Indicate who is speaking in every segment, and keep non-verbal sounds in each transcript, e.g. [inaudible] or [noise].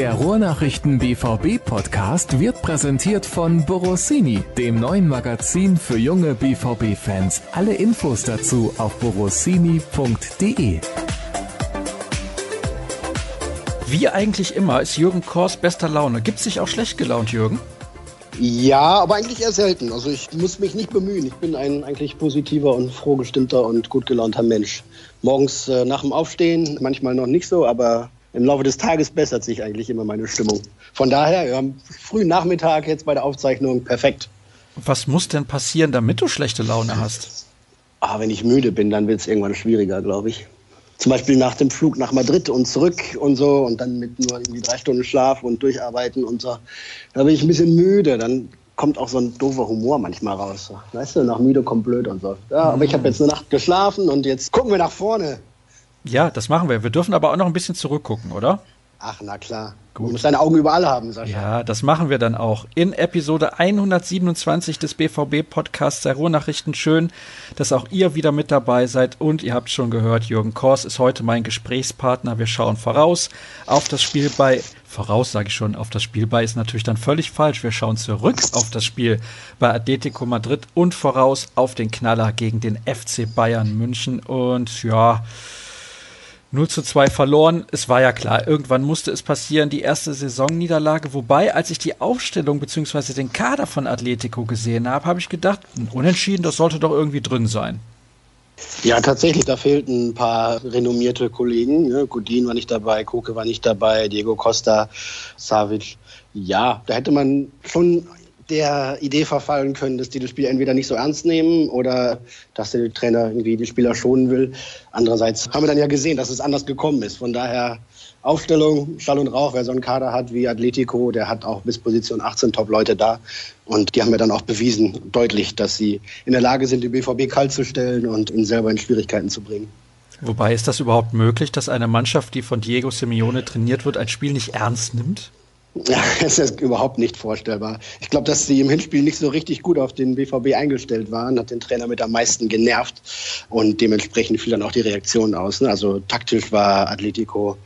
Speaker 1: Der Ruhrnachrichten BVB Podcast wird präsentiert von Borossini, dem neuen Magazin für junge BVB Fans. Alle Infos dazu auf borossini.de.
Speaker 2: Wie eigentlich immer ist Jürgen Kors bester Laune. Gibt sich auch schlecht gelaunt, Jürgen?
Speaker 3: Ja, aber eigentlich eher selten. Also ich muss mich nicht bemühen. Ich bin ein eigentlich positiver und frohgestimmter und gut gelaunter Mensch. Morgens äh, nach dem Aufstehen, manchmal noch nicht so, aber im Laufe des Tages bessert sich eigentlich immer meine Stimmung. Von daher, ja, frühen Nachmittag jetzt bei der Aufzeichnung perfekt.
Speaker 2: Was muss denn passieren, damit du schlechte Laune hast?
Speaker 3: Ah, wenn ich müde bin, dann wird es irgendwann schwieriger, glaube ich. Zum Beispiel nach dem Flug nach Madrid und zurück und so und dann mit nur irgendwie drei Stunden Schlaf und durcharbeiten und so. Da bin ich ein bisschen müde. Dann kommt auch so ein doofer Humor manchmal raus. Weißt du, nach müde kommt blöd und so. Ja, aber ich habe jetzt eine Nacht geschlafen und jetzt gucken wir nach vorne.
Speaker 2: Ja, das machen wir. Wir dürfen aber auch noch ein bisschen zurückgucken, oder?
Speaker 3: Ach, na klar. Gut. Du musst deine Augen überall haben,
Speaker 2: Sascha. Ja, das machen wir dann auch. In Episode 127 des BVB-Podcasts der Ruhrnachrichten. Schön, dass auch ihr wieder mit dabei seid. Und ihr habt schon gehört, Jürgen Kors ist heute mein Gesprächspartner. Wir schauen voraus auf das Spiel bei, voraus sage ich schon, auf das Spiel bei ist natürlich dann völlig falsch. Wir schauen zurück auf das Spiel bei Atletico Madrid und voraus auf den Knaller gegen den FC Bayern München. Und ja, 0 zu 2 verloren. Es war ja klar, irgendwann musste es passieren, die erste Saisonniederlage. Wobei, als ich die Aufstellung bzw. den Kader von Atletico gesehen habe, habe ich gedacht, unentschieden, das sollte doch irgendwie drin sein.
Speaker 3: Ja, tatsächlich, da fehlten ein paar renommierte Kollegen. Ne? Godin war nicht dabei, Koke war nicht dabei, Diego Costa, Savic. Ja, da hätte man schon der Idee verfallen können, dass die das Spiel entweder nicht so ernst nehmen oder dass der Trainer irgendwie die Spieler schonen will. Andererseits haben wir dann ja gesehen, dass es anders gekommen ist. Von daher Aufstellung, Schall und Rauch. Wer so einen Kader hat wie Atletico, der hat auch bis Position 18 Top-Leute da. Und die haben ja dann auch bewiesen, deutlich, dass sie in der Lage sind, die BVB kalt zu stellen und ihn selber in Schwierigkeiten zu bringen.
Speaker 2: Wobei ist das überhaupt möglich, dass eine Mannschaft, die von Diego Simeone trainiert wird, ein Spiel nicht ernst nimmt?
Speaker 3: Ja, [laughs] es ist überhaupt nicht vorstellbar. Ich glaube, dass sie im Hinspiel nicht so richtig gut auf den BVB eingestellt waren, hat den Trainer mit am meisten genervt und dementsprechend fiel dann auch die Reaktion aus. Ne? Also taktisch war Atletico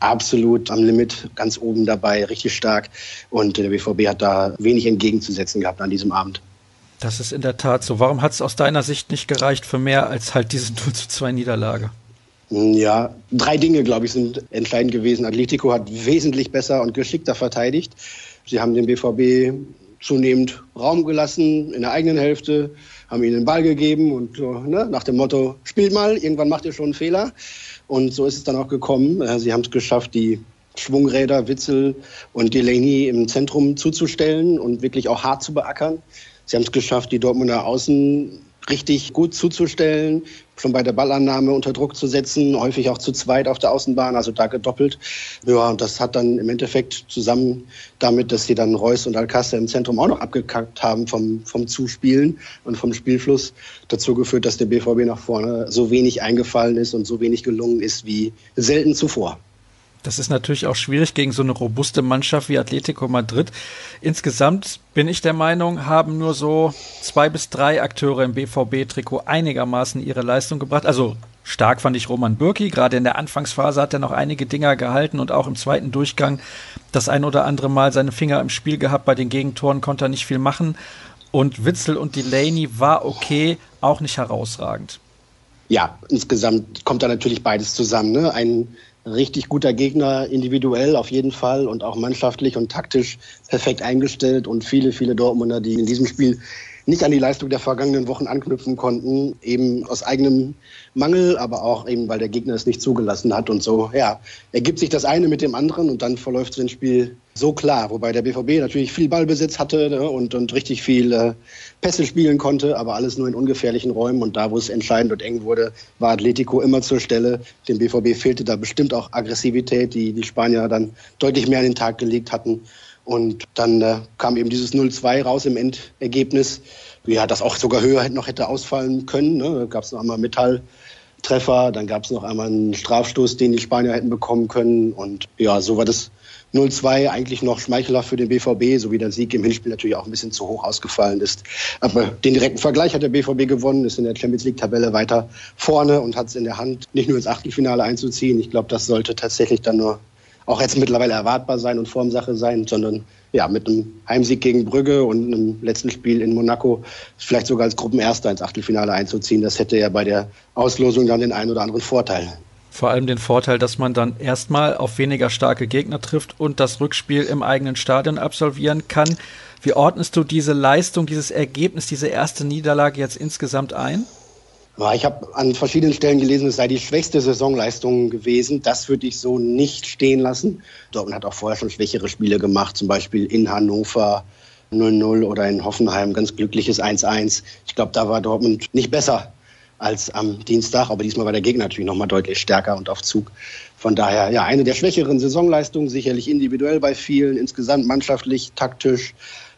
Speaker 3: absolut am Limit, ganz oben dabei, richtig stark und der BVB hat da wenig entgegenzusetzen gehabt an diesem Abend.
Speaker 2: Das ist in der Tat so. Warum hat es aus deiner Sicht nicht gereicht für mehr als halt diese 0 [laughs] zu 2 Niederlage?
Speaker 3: Ja, drei Dinge, glaube ich, sind entscheidend gewesen. Atletico hat wesentlich besser und geschickter verteidigt. Sie haben dem BVB zunehmend Raum gelassen in der eigenen Hälfte, haben ihnen den Ball gegeben und ne, nach dem Motto, spielt mal, irgendwann macht ihr schon einen Fehler. Und so ist es dann auch gekommen. Äh, sie haben es geschafft, die Schwungräder Witzel und Delaney im Zentrum zuzustellen und wirklich auch hart zu beackern. Sie haben es geschafft, die Dortmunder Außen richtig gut zuzustellen, schon bei der Ballannahme unter Druck zu setzen, häufig auch zu zweit auf der Außenbahn, also da gedoppelt. Ja, und das hat dann im Endeffekt zusammen damit, dass sie dann Reus und Alcácer im Zentrum auch noch abgekackt haben vom, vom Zuspielen und vom Spielfluss, dazu geführt, dass der BVB nach vorne so wenig eingefallen ist und so wenig gelungen ist wie selten zuvor.
Speaker 2: Das ist natürlich auch schwierig gegen so eine robuste Mannschaft wie Atletico Madrid. Insgesamt bin ich der Meinung, haben nur so zwei bis drei Akteure im BVB-Trikot einigermaßen ihre Leistung gebracht. Also stark fand ich Roman Bürki. Gerade in der Anfangsphase hat er noch einige Dinger gehalten und auch im zweiten Durchgang das ein oder andere Mal seine Finger im Spiel gehabt. Bei den Gegentoren konnte er nicht viel machen. Und Witzel und Delaney war okay, auch nicht herausragend.
Speaker 3: Ja, insgesamt kommt da natürlich beides zusammen. Ne? Ein richtig guter Gegner, individuell auf jeden Fall und auch mannschaftlich und taktisch perfekt eingestellt und viele, viele Dortmunder, die in diesem Spiel nicht an die Leistung der vergangenen Wochen anknüpfen konnten, eben aus eigenem Mangel, aber auch eben, weil der Gegner es nicht zugelassen hat und so, ja, ergibt sich das eine mit dem anderen und dann verläuft so ein Spiel so klar, wobei der BVB natürlich viel Ballbesitz hatte ne, und, und richtig viel äh, Pässe spielen konnte, aber alles nur in ungefährlichen Räumen und da, wo es entscheidend und eng wurde, war Atletico immer zur Stelle. Dem BVB fehlte da bestimmt auch Aggressivität, die die Spanier dann deutlich mehr an den Tag gelegt hatten. Und dann äh, kam eben dieses 0-2 raus im Endergebnis. Ja, das auch sogar höher noch hätte ausfallen können. Ne? Da gab es noch einmal Metalltreffer, dann gab es noch einmal einen Strafstoß, den die Spanier hätten bekommen können. Und ja, so war das 0-2 eigentlich noch schmeichelhaft für den BVB, so wie der Sieg im Hinspiel natürlich auch ein bisschen zu hoch ausgefallen ist. Aber den direkten Vergleich hat der BVB gewonnen, ist in der Champions League-Tabelle weiter vorne und hat es in der Hand, nicht nur ins Achtelfinale einzuziehen. Ich glaube, das sollte tatsächlich dann nur auch jetzt mittlerweile erwartbar sein und Formsache sein, sondern ja, mit einem Heimsieg gegen Brügge und einem letzten Spiel in Monaco vielleicht sogar als Gruppenerster ins Achtelfinale einzuziehen. Das hätte ja bei der Auslosung dann den einen oder anderen Vorteil.
Speaker 2: Vor allem den Vorteil, dass man dann erstmal auf weniger starke Gegner trifft und das Rückspiel im eigenen Stadion absolvieren kann. Wie ordnest du diese Leistung, dieses Ergebnis, diese erste Niederlage jetzt insgesamt ein?
Speaker 3: Ich habe an verschiedenen Stellen gelesen, es sei die schwächste Saisonleistung gewesen. Das würde ich so nicht stehen lassen. Dortmund hat auch vorher schon schwächere Spiele gemacht, zum Beispiel in Hannover 0-0 oder in Hoffenheim ganz glückliches 1-1. Ich glaube, da war Dortmund nicht besser als am Dienstag, aber diesmal war der Gegner natürlich nochmal deutlich stärker und auf Zug. Von daher, ja, eine der schwächeren Saisonleistungen, sicherlich individuell bei vielen, insgesamt mannschaftlich, taktisch.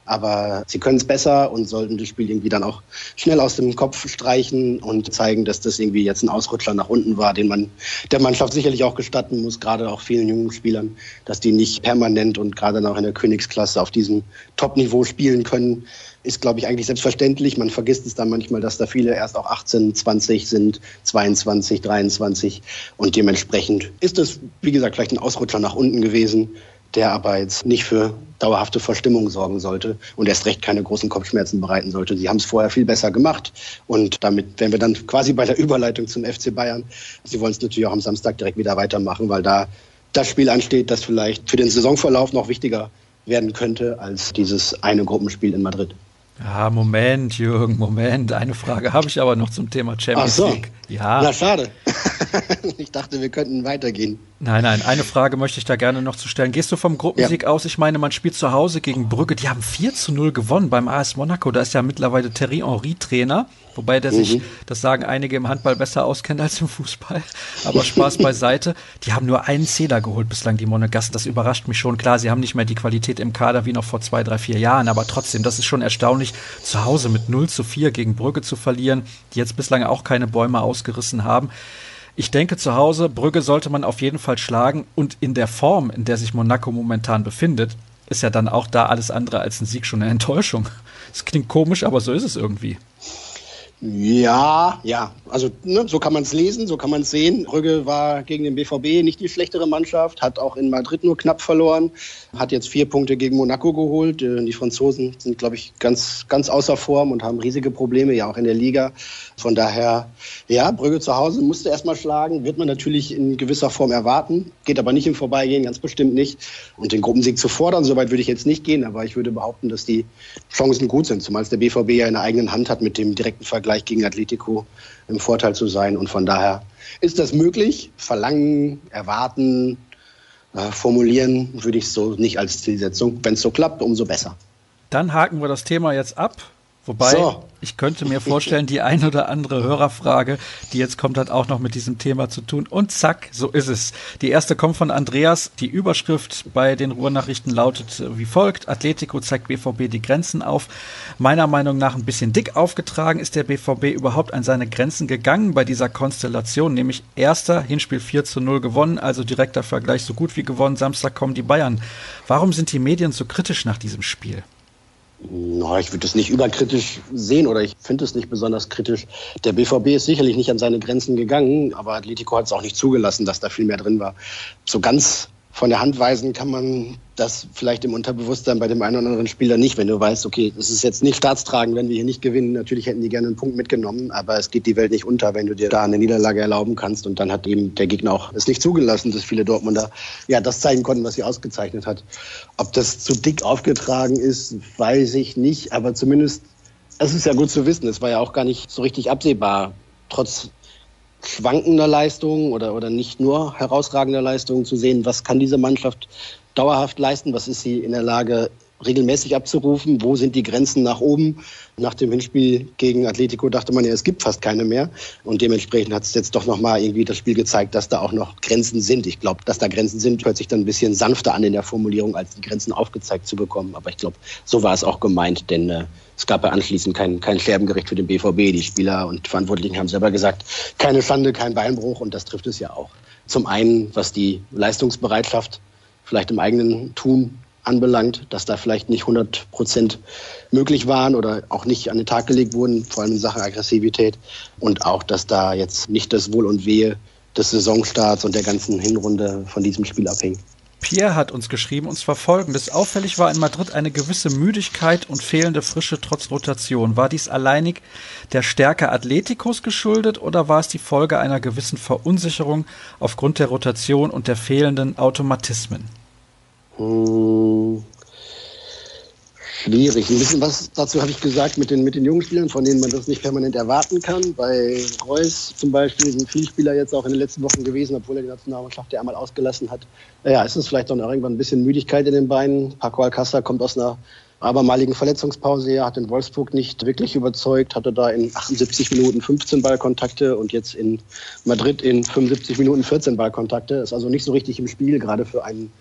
Speaker 3: Aber sie können es besser und sollten das Spiel irgendwie dann auch schnell aus dem Kopf streichen und zeigen, dass das irgendwie jetzt ein Ausrutscher nach unten war, den man der Mannschaft sicherlich auch gestatten muss, gerade auch vielen jungen Spielern, dass die nicht permanent und gerade auch in der Königsklasse auf diesem Top-Niveau spielen können. Ist, glaube ich, eigentlich selbstverständlich. Man vergisst es dann manchmal, dass da viele erst auch 18, 20 sind, 22, 23. Und dementsprechend ist es, wie gesagt, vielleicht ein Ausrutscher nach unten gewesen der aber jetzt nicht für dauerhafte Verstimmung sorgen sollte und erst recht keine großen Kopfschmerzen bereiten sollte. Sie haben es vorher viel besser gemacht und damit wären wir dann [laughs] quasi bei der Überleitung zum FC Bayern. Sie wollen es natürlich auch am Samstag direkt wieder weitermachen, weil da das Spiel ansteht, das vielleicht für den Saisonverlauf noch wichtiger werden könnte als dieses eine Gruppenspiel in Madrid.
Speaker 2: Ja, Moment, Jürgen, Moment. Eine Frage habe ich aber noch zum Thema Champions Ach so. League.
Speaker 3: Ja. Na, schade. [laughs] [laughs] ich dachte, wir könnten weitergehen.
Speaker 2: Nein, nein, eine Frage möchte ich da gerne noch zu stellen. Gehst du vom Gruppensieg ja. aus? Ich meine, man spielt zu Hause gegen Brügge. Die haben 4 zu 0 gewonnen beim AS Monaco. Da ist ja mittlerweile Thierry Henry Trainer. Wobei der sich, mhm. das sagen einige im Handball, besser auskennt als im Fußball. Aber Spaß beiseite. Die haben nur einen Zähler geholt bislang, die Monegassen. Das überrascht mich schon. Klar, sie haben nicht mehr die Qualität im Kader wie noch vor zwei, drei, vier Jahren. Aber trotzdem, das ist schon erstaunlich, zu Hause mit 0 zu 4 gegen Brügge zu verlieren, die jetzt bislang auch keine Bäume ausgerissen haben. Ich denke, zu Hause, Brügge sollte man auf jeden Fall schlagen und in der Form, in der sich Monaco momentan befindet, ist ja dann auch da alles andere als ein Sieg schon eine Enttäuschung. Es klingt komisch, aber so ist es irgendwie.
Speaker 3: Ja, ja, also ne, so kann man es lesen, so kann man es sehen. Rügge war gegen den BVB nicht die schlechtere Mannschaft, hat auch in Madrid nur knapp verloren, hat jetzt vier Punkte gegen Monaco geholt. Äh, die Franzosen sind, glaube ich, ganz, ganz außer Form und haben riesige Probleme, ja auch in der Liga. Von daher, ja, Brügge zu Hause musste erstmal schlagen, wird man natürlich in gewisser Form erwarten, geht aber nicht im Vorbeigehen, ganz bestimmt nicht. Und den Gruppensieg zu fordern, soweit würde ich jetzt nicht gehen, aber ich würde behaupten, dass die Chancen gut sind, zumal es der BVB ja in der eigenen Hand hat mit dem direkten Vergleich gleich gegen Atletico im Vorteil zu sein. Und von daher ist das möglich. Verlangen, erwarten, äh, formulieren würde ich so nicht als Zielsetzung. Wenn es so klappt, umso besser.
Speaker 2: Dann haken wir das Thema jetzt ab. Wobei, so. ich könnte mir vorstellen, die ein oder andere Hörerfrage, die jetzt kommt, hat auch noch mit diesem Thema zu tun. Und zack, so ist es. Die erste kommt von Andreas. Die Überschrift bei den Ruhrnachrichten lautet wie folgt. Atletico zeigt BVB die Grenzen auf. Meiner Meinung nach ein bisschen dick aufgetragen. Ist der BVB überhaupt an seine Grenzen gegangen bei dieser Konstellation? Nämlich erster Hinspiel 4 zu 0 gewonnen, also direkter Vergleich so gut wie gewonnen. Samstag kommen die Bayern. Warum sind die Medien so kritisch nach diesem Spiel?
Speaker 3: No, ich würde das nicht überkritisch sehen oder ich finde es nicht besonders kritisch. Der BVB ist sicherlich nicht an seine Grenzen gegangen, aber Atletico hat es auch nicht zugelassen, dass da viel mehr drin war. So ganz von der Hand weisen kann man das vielleicht im Unterbewusstsein bei dem einen oder anderen Spieler nicht, wenn du weißt, okay, es ist jetzt nicht staatstragend, wenn wir hier nicht gewinnen. Natürlich hätten die gerne einen Punkt mitgenommen, aber es geht die Welt nicht unter, wenn du dir da eine Niederlage erlauben kannst. Und dann hat eben der Gegner auch es nicht zugelassen, dass viele Dortmunder ja das zeigen konnten, was sie ausgezeichnet hat. Ob das zu dick aufgetragen ist, weiß ich nicht, aber zumindest, es ist ja gut zu wissen, es war ja auch gar nicht so richtig absehbar, trotz schwankender Leistungen oder, oder nicht nur herausragender Leistungen zu sehen, was kann diese Mannschaft dauerhaft leisten, was ist sie in der Lage regelmäßig abzurufen, wo sind die Grenzen nach oben. Nach dem Hinspiel gegen Atletico dachte man ja, es gibt fast keine mehr. Und dementsprechend hat es jetzt doch nochmal irgendwie das Spiel gezeigt, dass da auch noch Grenzen sind. Ich glaube, dass da Grenzen sind, hört sich dann ein bisschen sanfter an in der Formulierung, als die Grenzen aufgezeigt zu bekommen. Aber ich glaube, so war es auch gemeint, denn äh, es gab ja anschließend kein, kein Scherbengericht für den BVB. Die Spieler und Verantwortlichen haben selber gesagt, keine Schande, kein Beinbruch und das trifft es ja auch. Zum einen, was die Leistungsbereitschaft vielleicht im eigenen Tun anbelangt, dass da vielleicht nicht 100 Prozent möglich waren oder auch nicht an den Tag gelegt wurden, vor allem in Sachen Aggressivität. Und auch, dass da jetzt nicht das Wohl und Wehe des Saisonstarts und der ganzen Hinrunde von diesem Spiel abhängt.
Speaker 2: Pierre hat uns geschrieben, und zwar folgendes. Auffällig war in Madrid eine gewisse Müdigkeit und fehlende Frische trotz Rotation. War dies alleinig der Stärke Atleticos geschuldet oder war es die Folge einer gewissen Verunsicherung aufgrund der Rotation und der fehlenden Automatismen?
Speaker 3: Schwierig. Ein bisschen was dazu habe ich gesagt mit den, mit den jungen Spielern, von denen man das nicht permanent erwarten kann. Bei Reus zum Beispiel sind viele Spieler jetzt auch in den letzten Wochen gewesen, obwohl er die Nationalmannschaft ja einmal ausgelassen hat. Ja, es ist vielleicht auch irgendwann ein bisschen Müdigkeit in den Beinen. Paco Alcázar kommt aus einer abermaligen Verletzungspause her, hat in Wolfsburg nicht wirklich überzeugt, hatte da in 78 Minuten 15 Ballkontakte und jetzt in Madrid in 75 Minuten 14 Ballkontakte. Ist also nicht so richtig im Spiel, gerade für einen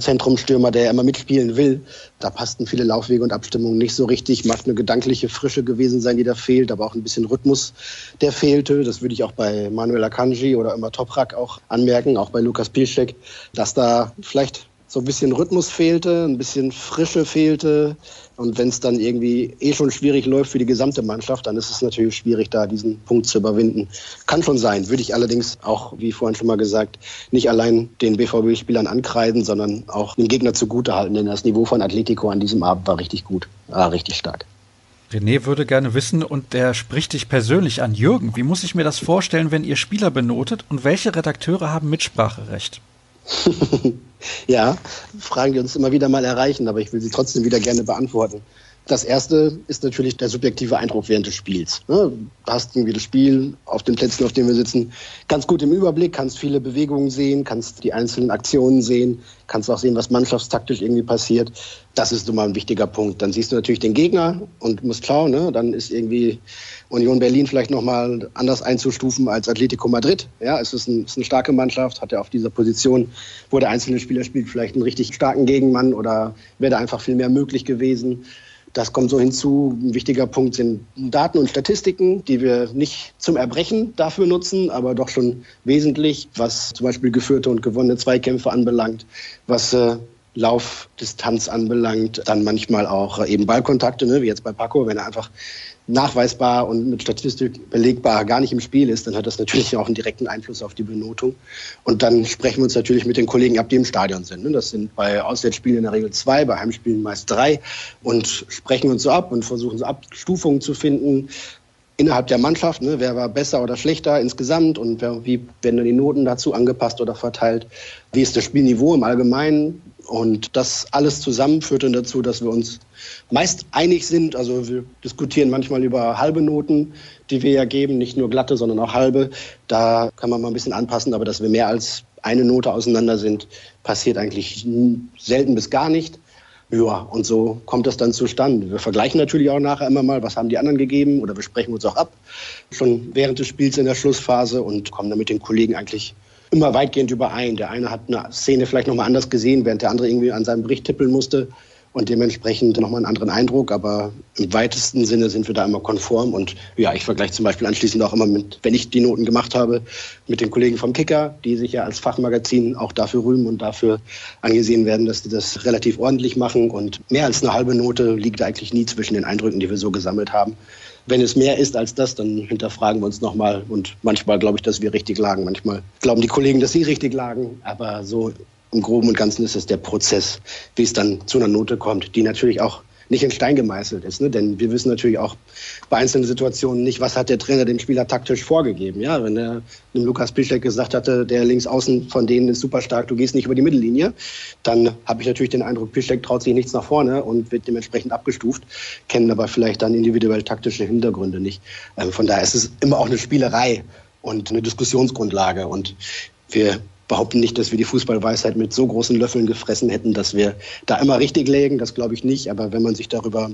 Speaker 3: Zentrumstürmer, der immer mitspielen will. Da passten viele Laufwege und Abstimmungen nicht so richtig. Macht eine gedankliche Frische gewesen sein, die da fehlt, aber auch ein bisschen Rhythmus, der fehlte. Das würde ich auch bei Manuel Akanji oder immer Toprak auch anmerken, auch bei Lukas Piszczek, dass da vielleicht so ein bisschen Rhythmus fehlte, ein bisschen Frische fehlte. Und wenn es dann irgendwie eh schon schwierig läuft für die gesamte Mannschaft, dann ist es natürlich schwierig, da diesen Punkt zu überwinden. Kann schon sein, würde ich allerdings auch, wie vorhin schon mal gesagt, nicht allein den BVB-Spielern ankreiden, sondern auch dem Gegner zugutehalten, denn das Niveau von Atletico an diesem Abend war richtig gut, war richtig stark.
Speaker 2: René würde gerne wissen, und der spricht dich persönlich an. Jürgen, wie muss ich mir das vorstellen, wenn ihr Spieler benotet und welche Redakteure haben Mitspracherecht? [laughs]
Speaker 3: ja, Fragen, die uns immer wieder mal erreichen, aber ich will sie trotzdem wieder gerne beantworten. Das erste ist natürlich der subjektive Eindruck während des Spiels. Ne? Du hast irgendwie das Spiel auf den Plätzen, auf denen wir sitzen, ganz gut im Überblick, kannst viele Bewegungen sehen, kannst die einzelnen Aktionen sehen, kannst auch sehen, was mannschaftstaktisch irgendwie passiert. Das ist immer ein wichtiger Punkt. Dann siehst du natürlich den Gegner und musst schauen, ne? dann ist irgendwie Union Berlin vielleicht nochmal anders einzustufen als Atletico Madrid. Ja, es ist, ein, es ist eine starke Mannschaft, hat ja auf dieser Position, wo der einzelne Spieler spielt, vielleicht einen richtig starken Gegenmann oder wäre da einfach viel mehr möglich gewesen. Das kommt so hinzu. Ein wichtiger Punkt sind Daten und Statistiken, die wir nicht zum Erbrechen dafür nutzen, aber doch schon wesentlich, was zum Beispiel geführte und gewonnene Zweikämpfe anbelangt, was äh, Laufdistanz anbelangt, dann manchmal auch äh, eben Ballkontakte, ne, wie jetzt bei Paco, wenn er einfach nachweisbar und mit Statistik belegbar gar nicht im Spiel ist, dann hat das natürlich auch einen direkten Einfluss auf die Benotung. Und dann sprechen wir uns natürlich mit den Kollegen ab, die im Stadion sind. Ne? Das sind bei Auswärtsspielen in der Regel zwei, bei Heimspielen meist drei und sprechen uns so ab und versuchen so Abstufungen zu finden innerhalb der Mannschaft. Ne? Wer war besser oder schlechter insgesamt und wer, wie werden dann die Noten dazu angepasst oder verteilt? Wie ist das Spielniveau im Allgemeinen? Und das alles zusammen führt dann dazu, dass wir uns meist einig sind. Also wir diskutieren manchmal über halbe Noten, die wir ja geben, nicht nur glatte, sondern auch halbe. Da kann man mal ein bisschen anpassen, aber dass wir mehr als eine Note auseinander sind, passiert eigentlich selten bis gar nicht. Ja, und so kommt das dann zustande. Wir vergleichen natürlich auch nachher immer mal, was haben die anderen gegeben oder wir sprechen uns auch ab, schon während des Spiels in der Schlussphase und kommen dann mit den Kollegen eigentlich immer weitgehend überein. Der eine hat eine Szene vielleicht nochmal anders gesehen, während der andere irgendwie an seinem Bericht tippeln musste und dementsprechend nochmal einen anderen Eindruck. Aber im weitesten Sinne sind wir da immer konform. Und ja, ich vergleiche zum Beispiel anschließend auch immer mit, wenn ich die Noten gemacht habe, mit den Kollegen vom Kicker, die sich ja als Fachmagazin auch dafür rühmen und dafür angesehen werden, dass die das relativ ordentlich machen. Und mehr als eine halbe Note liegt eigentlich nie zwischen den Eindrücken, die wir so gesammelt haben. Wenn es mehr ist als das, dann hinterfragen wir uns nochmal. Und manchmal glaube ich, dass wir richtig lagen. Manchmal glauben die Kollegen, dass sie richtig lagen. Aber so im Groben und Ganzen ist es der Prozess, wie es dann zu einer Note kommt, die natürlich auch nicht in Stein gemeißelt ist. Ne? Denn wir wissen natürlich auch bei einzelnen Situationen nicht, was hat der Trainer dem Spieler taktisch vorgegeben. Ja, wenn er dem Lukas Piszczek gesagt hatte, der Linksaußen von denen ist super stark, du gehst nicht über die Mittellinie, dann habe ich natürlich den Eindruck, Piszczek traut sich nichts nach vorne und wird dementsprechend abgestuft, kennen aber vielleicht dann individuell taktische Hintergründe nicht. Ähm, von daher ist es immer auch eine Spielerei und eine Diskussionsgrundlage. Und wir behaupten nicht, dass wir die Fußballweisheit mit so großen Löffeln gefressen hätten, dass wir da immer richtig lägen. Das glaube ich nicht. Aber wenn man sich darüber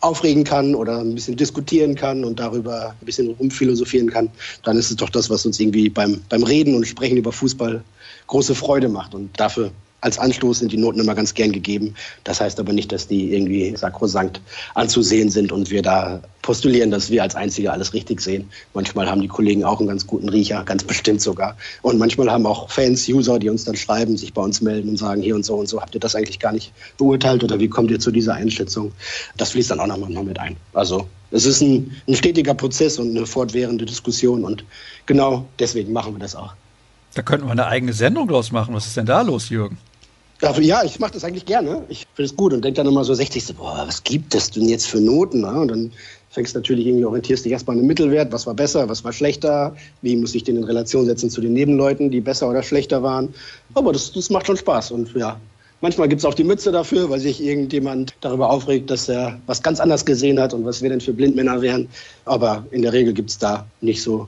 Speaker 3: aufregen kann oder ein bisschen diskutieren kann und darüber ein bisschen rumphilosophieren kann, dann ist es doch das, was uns irgendwie beim, beim Reden und Sprechen über Fußball große Freude macht. Und dafür als Anstoß sind die Noten immer ganz gern gegeben. Das heißt aber nicht, dass die irgendwie sakrosankt anzusehen sind und wir da postulieren, dass wir als Einzige alles richtig sehen. Manchmal haben die Kollegen auch einen ganz guten Riecher, ganz bestimmt sogar. Und manchmal haben auch Fans, User, die uns dann schreiben, sich bei uns melden und sagen, hier und so und so, habt ihr das eigentlich gar nicht beurteilt oder wie kommt ihr zu dieser Einschätzung? Das fließt dann auch nochmal mit ein. Also es ist ein, ein stetiger Prozess und eine fortwährende Diskussion und genau deswegen machen wir das auch.
Speaker 2: Da könnten wir eine eigene Sendung draus machen. Was ist denn da los, Jürgen?
Speaker 3: Ja, ich mache das eigentlich gerne. Ich finde es gut und denke dann immer so 60, so, boah, was gibt es denn jetzt für Noten? Ne? Und dann fängst du natürlich irgendwie, orientierst dich erstmal an den Mittelwert, was war besser, was war schlechter, wie muss ich den in Relation setzen zu den Nebenleuten, die besser oder schlechter waren. Aber das, das macht schon Spaß und ja, Manchmal gibt es auch die Mütze dafür, weil sich irgendjemand darüber aufregt, dass er was ganz anders gesehen hat und was wir denn für Blindmänner wären. Aber in der Regel gibt es da nicht so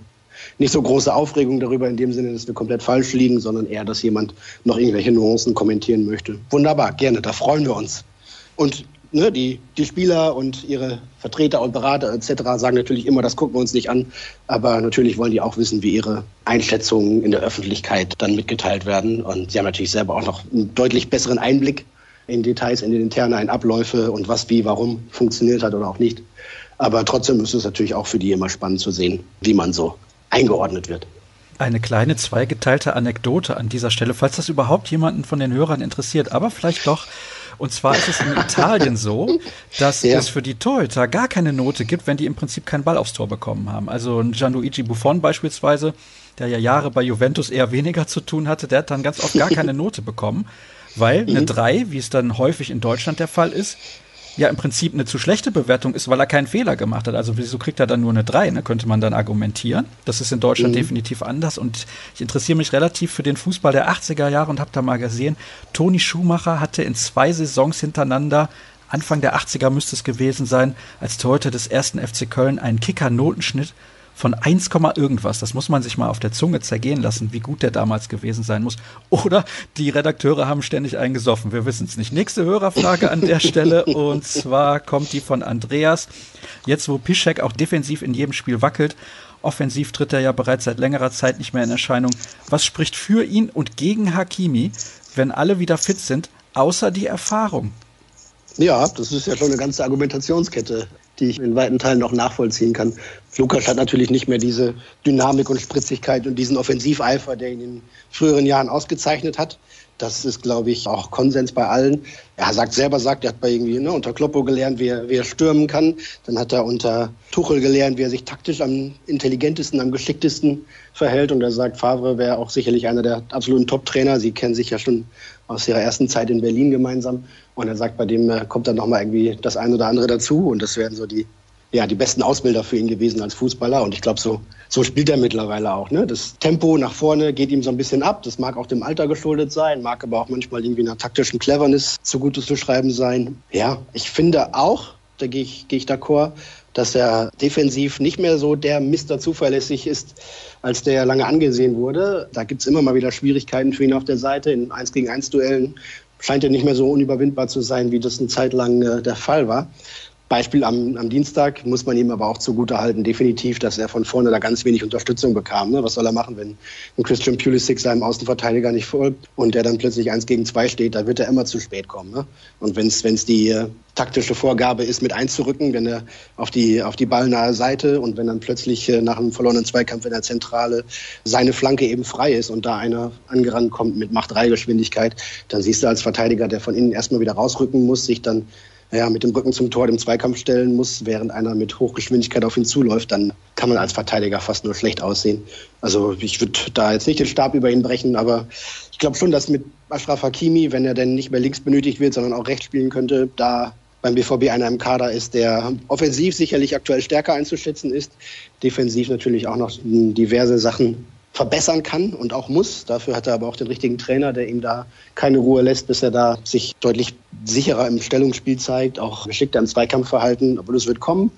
Speaker 3: nicht so große Aufregung darüber in dem Sinne, dass wir komplett falsch liegen, sondern eher, dass jemand noch irgendwelche Nuancen kommentieren möchte. Wunderbar, gerne, da freuen wir uns. Und ne, die, die Spieler und ihre Vertreter und Berater etc. sagen natürlich immer, das gucken wir uns nicht an. Aber natürlich wollen die auch wissen, wie ihre Einschätzungen in der Öffentlichkeit dann mitgeteilt werden. Und sie haben natürlich selber auch noch einen deutlich besseren Einblick in Details, in den internen Abläufe und was wie, warum funktioniert hat oder auch nicht. Aber trotzdem ist es natürlich auch für die immer spannend zu sehen, wie man so eingeordnet wird.
Speaker 2: Eine kleine zweigeteilte Anekdote an dieser Stelle, falls das überhaupt jemanden von den Hörern interessiert, aber vielleicht doch. Und zwar ist es in [laughs] Italien so, dass ja. es für die Torhüter gar keine Note gibt, wenn die im Prinzip keinen Ball aufs Tor bekommen haben. Also Gianluigi Buffon beispielsweise, der ja Jahre bei Juventus eher weniger zu tun hatte, der hat dann ganz oft gar keine [laughs] Note bekommen, weil eine 3, mhm. wie es dann häufig in Deutschland der Fall ist, ja im Prinzip eine zu schlechte Bewertung ist, weil er keinen Fehler gemacht hat. Also wieso kriegt er dann nur eine 3, ne? könnte man dann argumentieren. Das ist in Deutschland mhm. definitiv anders und ich interessiere mich relativ für den Fußball der 80er Jahre und habe da mal gesehen, Toni Schumacher hatte in zwei Saisons hintereinander Anfang der 80er müsste es gewesen sein, als Torhüter des ersten FC Köln einen Kicker-Notenschnitt von 1, irgendwas. Das muss man sich mal auf der Zunge zergehen lassen, wie gut der damals gewesen sein muss. Oder die Redakteure haben ständig eingesoffen. Wir wissen es nicht. Nächste Hörerfrage an der Stelle und zwar kommt die von Andreas. Jetzt, wo Piszek auch defensiv in jedem Spiel wackelt, offensiv tritt er ja bereits seit längerer Zeit nicht mehr in Erscheinung. Was spricht für ihn und gegen Hakimi, wenn alle wieder fit sind, außer die Erfahrung?
Speaker 3: Ja, das ist ja schon eine ganze Argumentationskette die ich in weiten Teilen noch nachvollziehen kann. Lukas hat natürlich nicht mehr diese Dynamik und Spritzigkeit und diesen Offensiveifer, der ihn in früheren Jahren ausgezeichnet hat. Das ist, glaube ich, auch Konsens bei allen. Er sagt selber, sagt, er hat bei irgendwie ne, unter Kloppo gelernt, wie er, wie er stürmen kann. Dann hat er unter Tuchel gelernt, wie er sich taktisch am intelligentesten, am geschicktesten verhält. Und er sagt, Favre wäre auch sicherlich einer der absoluten Top-Trainer. Sie kennen sich ja schon aus ihrer ersten Zeit in Berlin gemeinsam. Und er sagt, bei dem äh, kommt dann nochmal irgendwie das eine oder andere dazu. Und das wären so die, ja, die besten Ausbilder für ihn gewesen als Fußballer. Und ich glaube, so, so spielt er mittlerweile auch. Ne? Das Tempo nach vorne geht ihm so ein bisschen ab. Das mag auch dem Alter geschuldet sein, mag aber auch manchmal irgendwie einer taktischen Cleverness zugute zu schreiben sein. Ja, ich finde auch, da gehe ich, geh ich d'accord, dass er defensiv nicht mehr so der Mister zuverlässig ist, als der lange angesehen wurde. Da gibt es immer mal wieder Schwierigkeiten für ihn auf der Seite. In 1 gegen 1 Duellen scheint er nicht mehr so unüberwindbar zu sein, wie das eine Zeit lang äh, der Fall war. Beispiel am, am Dienstag muss man ihm aber auch zugutehalten, definitiv, dass er von vorne da ganz wenig Unterstützung bekam. Ne? Was soll er machen, wenn ein Christian Pulisic seinem Außenverteidiger nicht folgt und der dann plötzlich eins gegen zwei steht, da wird er immer zu spät kommen. Ne? Und wenn es die äh, taktische Vorgabe ist, mit einzurücken, wenn er auf die, auf die ballnahe Seite und wenn dann plötzlich äh, nach einem verlorenen Zweikampf in der Zentrale seine Flanke eben frei ist und da einer angerannt kommt mit Macht 3 Geschwindigkeit, dann siehst du als Verteidiger, der von innen erstmal wieder rausrücken muss, sich dann ja, mit dem Rücken zum Tor im Zweikampf stellen muss, während einer mit Hochgeschwindigkeit auf ihn zuläuft, dann kann man als Verteidiger fast nur schlecht aussehen. Also ich würde da jetzt nicht den Stab über ihn brechen, aber ich glaube schon, dass mit Ashraf Hakimi, wenn er denn nicht mehr links benötigt wird, sondern auch rechts spielen könnte, da beim BVB einer im Kader ist, der offensiv sicherlich aktuell stärker einzuschätzen ist, defensiv natürlich auch noch diverse Sachen verbessern kann und auch muss. Dafür hat er aber auch den richtigen Trainer, der ihm da keine Ruhe lässt, bis er da sich deutlich sicherer im Stellungsspiel zeigt, auch geschickter im Zweikampfverhalten. Aber das wird kommen.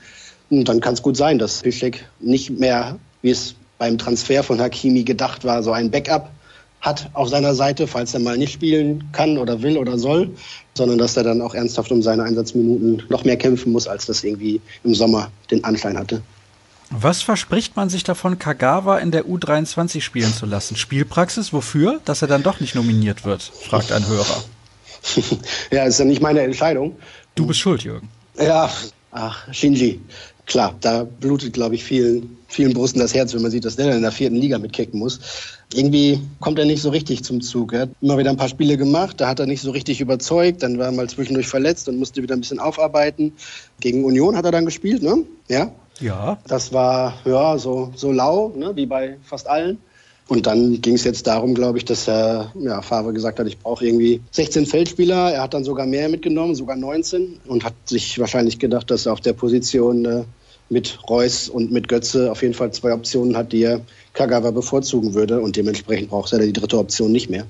Speaker 3: Und dann kann es gut sein, dass Piszek nicht mehr, wie es beim Transfer von Hakimi gedacht war, so ein Backup hat auf seiner Seite, falls er mal nicht spielen kann oder will oder soll, sondern dass er dann auch ernsthaft um seine Einsatzminuten noch mehr kämpfen muss, als das irgendwie im Sommer den Anschein hatte.
Speaker 2: Was verspricht man sich davon, Kagawa in der U23 spielen zu lassen? Spielpraxis, wofür? Dass er dann doch nicht nominiert wird, fragt ein Hörer. [laughs]
Speaker 3: ja, ist ja nicht meine Entscheidung.
Speaker 2: Du bist schuld, Jürgen.
Speaker 3: Ja, ach, Shinji. Klar, da blutet, glaube ich, vielen, vielen Brusten das Herz, wenn man sieht, dass der in der vierten Liga mitkicken muss. Irgendwie kommt er nicht so richtig zum Zug. Er hat immer wieder ein paar Spiele gemacht, da hat er nicht so richtig überzeugt, dann war er mal zwischendurch verletzt und musste wieder ein bisschen aufarbeiten. Gegen Union hat er dann gespielt, ne? Ja,
Speaker 2: ja.
Speaker 3: Das war ja so, so lau, ne, wie bei fast allen. Und dann ging es jetzt darum, glaube ich, dass er, ja, Favre gesagt hat, ich brauche irgendwie 16 Feldspieler. Er hat dann sogar mehr mitgenommen, sogar 19 und hat sich wahrscheinlich gedacht, dass er auf der Position äh, mit Reus und mit Götze auf jeden Fall zwei Optionen hat, die er Kagawa bevorzugen würde und dementsprechend braucht er die dritte Option nicht mehr.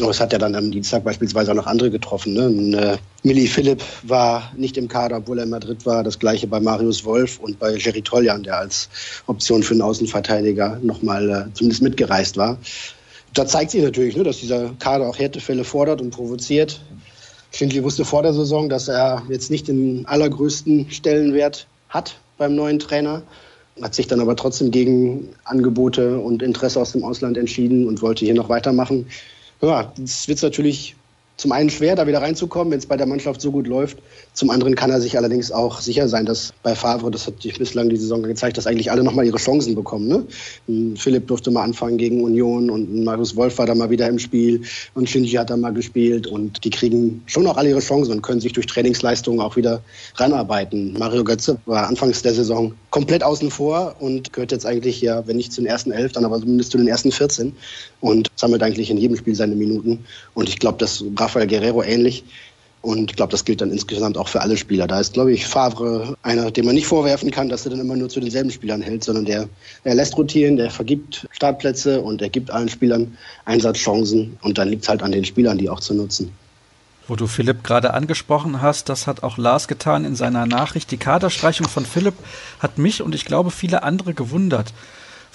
Speaker 3: Aber es hat ja dann am Dienstag beispielsweise auch noch andere getroffen. Ne? Und, äh, Milli Philipp war nicht im Kader, obwohl er in Madrid war. Das gleiche bei Marius Wolf und bei Jerry Toljan, der als Option für einen Außenverteidiger nochmal äh, zumindest mitgereist war. Da zeigt sich natürlich, ne, dass dieser Kader auch Härtefälle fordert und provoziert. Schindli wusste vor der Saison, dass er jetzt nicht den allergrößten Stellenwert hat beim neuen Trainer hat sich dann aber trotzdem gegen Angebote und Interesse aus dem Ausland entschieden und wollte hier noch weitermachen. Ja, es wird natürlich zum einen schwer, da wieder reinzukommen, wenn es bei der Mannschaft so gut läuft. Zum anderen kann er sich allerdings auch sicher sein, dass bei Favre, das hat sich bislang die Saison gezeigt, dass eigentlich alle nochmal ihre Chancen bekommen. Ne? Philipp durfte mal anfangen gegen Union und Marius Wolf war da mal wieder im Spiel und Shinji hat da mal gespielt und die kriegen schon auch alle ihre Chancen und können sich durch Trainingsleistungen auch wieder ranarbeiten. Mario Götze war anfangs der Saison komplett außen vor und gehört jetzt eigentlich ja, wenn nicht zu den ersten elf, dann aber zumindest zu den ersten 14 und sammelt eigentlich in jedem Spiel seine Minuten. Und ich glaube, dass Rafael Guerrero ähnlich. Und ich glaube, das gilt dann insgesamt auch für alle Spieler. Da ist, glaube ich, Favre einer, dem man nicht vorwerfen kann, dass er dann immer nur zu denselben Spielern hält, sondern der, er lässt rotieren, der vergibt Startplätze und er gibt allen Spielern Einsatzchancen. Und dann liegt es halt an den Spielern, die auch zu nutzen.
Speaker 2: Wo du Philipp gerade angesprochen hast, das hat auch Lars getan in seiner Nachricht. Die Kaderstreichung von Philipp hat mich und ich glaube viele andere gewundert.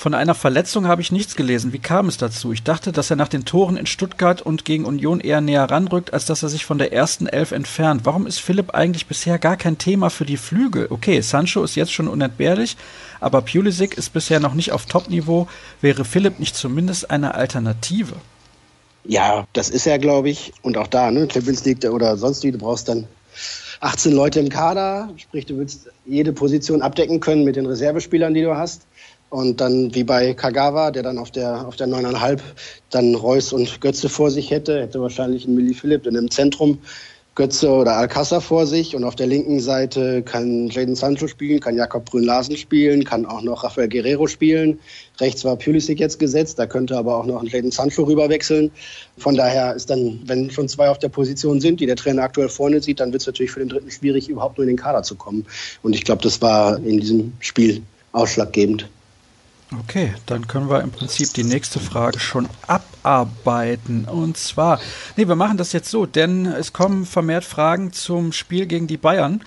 Speaker 2: Von einer Verletzung habe ich nichts gelesen. Wie kam es dazu? Ich dachte, dass er nach den Toren in Stuttgart und gegen Union eher näher ranrückt, als dass er sich von der ersten Elf entfernt. Warum ist Philipp eigentlich bisher gar kein Thema für die Flügel? Okay, Sancho ist jetzt schon unentbehrlich, aber Pulisic ist bisher noch nicht auf Topniveau. Wäre Philipp nicht zumindest eine Alternative?
Speaker 3: Ja, das ist er, glaube ich. Und auch da, ne, Champions League oder sonst wie, du brauchst dann 18 Leute im Kader, sprich, du willst jede Position abdecken können mit den Reservespielern, die du hast. Und dann wie bei Kagawa, der dann auf der, auf der 9,5 dann Reus und Götze vor sich hätte, hätte wahrscheinlich ein Milli Philipp in dem Zentrum Götze oder Alcázar vor sich. Und auf der linken Seite kann Jaden Sancho spielen, kann Jakob Brünn-Larsen spielen, kann auch noch Rafael Guerrero spielen. Rechts war Pulisic jetzt gesetzt, da könnte aber auch noch ein Jaden Sancho rüberwechseln. Von daher ist dann, wenn schon zwei auf der Position sind, die der Trainer aktuell vorne sieht, dann wird es natürlich für den Dritten schwierig, überhaupt nur in den Kader zu kommen. Und ich glaube, das war in diesem Spiel ausschlaggebend.
Speaker 2: Okay, dann können wir im Prinzip die nächste Frage schon abarbeiten. Und zwar, nee, wir machen das jetzt so, denn es kommen vermehrt Fragen zum Spiel gegen die Bayern.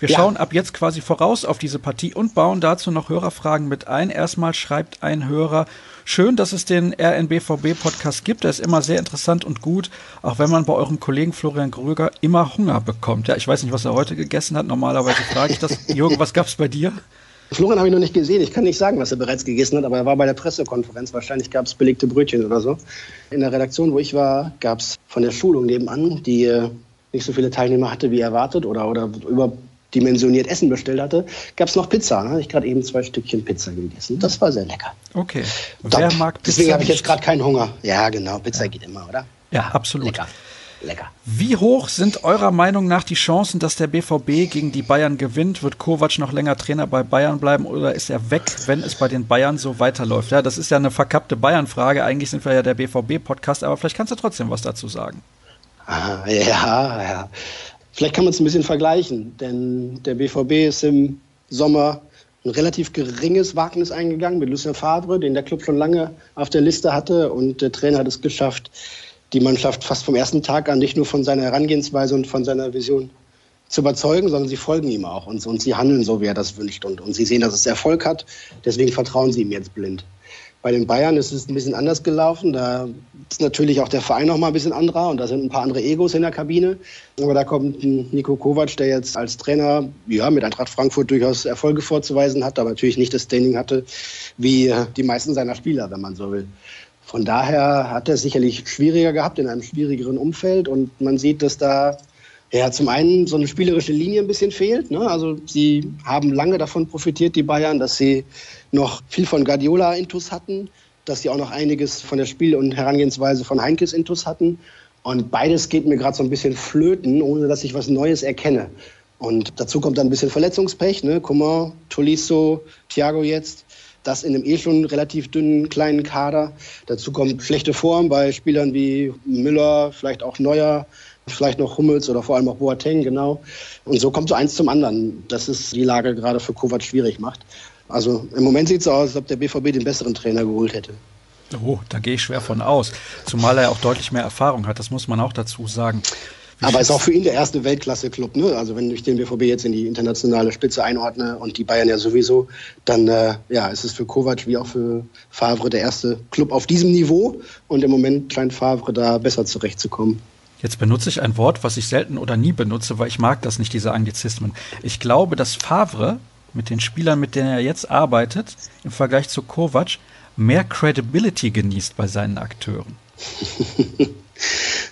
Speaker 2: Wir ja. schauen ab jetzt quasi voraus auf diese Partie und bauen dazu noch Hörerfragen mit ein. Erstmal schreibt ein Hörer, schön, dass es den RNBVB-Podcast gibt. Der ist immer sehr interessant und gut, auch wenn man bei eurem Kollegen Florian Gröger immer Hunger bekommt. Ja, ich weiß nicht, was er heute gegessen hat. Normalerweise frage ich das. [laughs] Jürgen, was gab es bei dir?
Speaker 3: Florian habe ich noch nicht gesehen. Ich kann nicht sagen, was er bereits gegessen hat, aber er war bei der Pressekonferenz. Wahrscheinlich gab es belegte Brötchen oder so. In der Redaktion, wo ich war, gab es von der Schulung nebenan, die äh, nicht so viele Teilnehmer hatte wie erwartet oder, oder überdimensioniert Essen bestellt hatte, gab es noch Pizza. Habe ich gerade eben zwei Stückchen Pizza gegessen. Das war sehr lecker.
Speaker 2: Okay.
Speaker 3: Wer mag Pizza? Deswegen habe ich jetzt gerade keinen Hunger. Ja, genau. Pizza ja. geht immer, oder?
Speaker 2: Ja, absolut. Lecker lecker. Wie hoch sind eurer Meinung nach die Chancen, dass der BVB gegen die Bayern gewinnt? Wird Kovac noch länger Trainer bei Bayern bleiben oder ist er weg, wenn es bei den Bayern so weiterläuft? Ja, das ist ja eine verkappte Bayern-Frage. Eigentlich sind wir ja der BVB-Podcast, aber vielleicht kannst du trotzdem was dazu sagen.
Speaker 3: Ah, ja, ja. Vielleicht kann man es ein bisschen vergleichen, denn der BVB ist im Sommer ein relativ geringes Wagnis eingegangen mit Lucien Favre, den der Club schon lange auf der Liste hatte und der Trainer hat es geschafft, die Mannschaft fast vom ersten Tag an nicht nur von seiner Herangehensweise und von seiner Vision zu überzeugen, sondern sie folgen ihm auch und, und sie handeln so, wie er das wünscht. Und, und sie sehen, dass es Erfolg hat, deswegen vertrauen sie ihm jetzt blind. Bei den Bayern ist es ein bisschen anders gelaufen. Da ist natürlich auch der Verein noch mal ein bisschen anderer und da sind ein paar andere Egos in der Kabine. Aber da kommt Nico Kovac, der jetzt als Trainer ja, mit Eintracht Frankfurt durchaus Erfolge vorzuweisen hat, aber natürlich nicht das Standing hatte wie die meisten seiner Spieler, wenn man so will. Von daher hat er sicherlich schwieriger gehabt in einem schwierigeren Umfeld und man sieht, dass da ja zum einen so eine spielerische Linie ein bisschen fehlt. Ne? Also sie haben lange davon profitiert, die Bayern, dass sie noch viel von Guardiola Intus hatten, dass sie auch noch einiges von der Spiel- und Herangehensweise von Heinkes Intus hatten. Und beides geht mir gerade so ein bisschen flöten, ohne dass ich was Neues erkenne. Und dazu kommt dann ein bisschen Verletzungspech, ne? Coman, Tolisso, Thiago jetzt. Das in einem eh schon relativ dünnen kleinen Kader. Dazu kommt schlechte Form bei Spielern wie Müller, vielleicht auch Neuer, vielleicht noch Hummels oder vor allem auch Boateng, genau. Und so kommt so eins zum anderen, dass es die Lage gerade für Kovac schwierig macht. Also im Moment sieht es so aus, als ob der BVB den besseren Trainer geholt hätte.
Speaker 2: Oh, da gehe ich schwer von aus. Zumal er auch deutlich mehr Erfahrung hat, das muss man auch dazu sagen.
Speaker 3: Aber ist auch für ihn der erste Weltklasse-Club. Ne? Also wenn ich den BVB jetzt in die internationale Spitze einordne und die Bayern ja sowieso, dann äh, ja, ist es für Kovac wie auch für Favre der erste Club auf diesem Niveau. Und im Moment scheint Favre da besser zurechtzukommen.
Speaker 2: Jetzt benutze ich ein Wort, was ich selten oder nie benutze, weil ich mag das nicht, diese Anglizismen. Ich glaube, dass Favre mit den Spielern, mit denen er jetzt arbeitet, im Vergleich zu Kovac, mehr Credibility genießt bei seinen Akteuren. [laughs]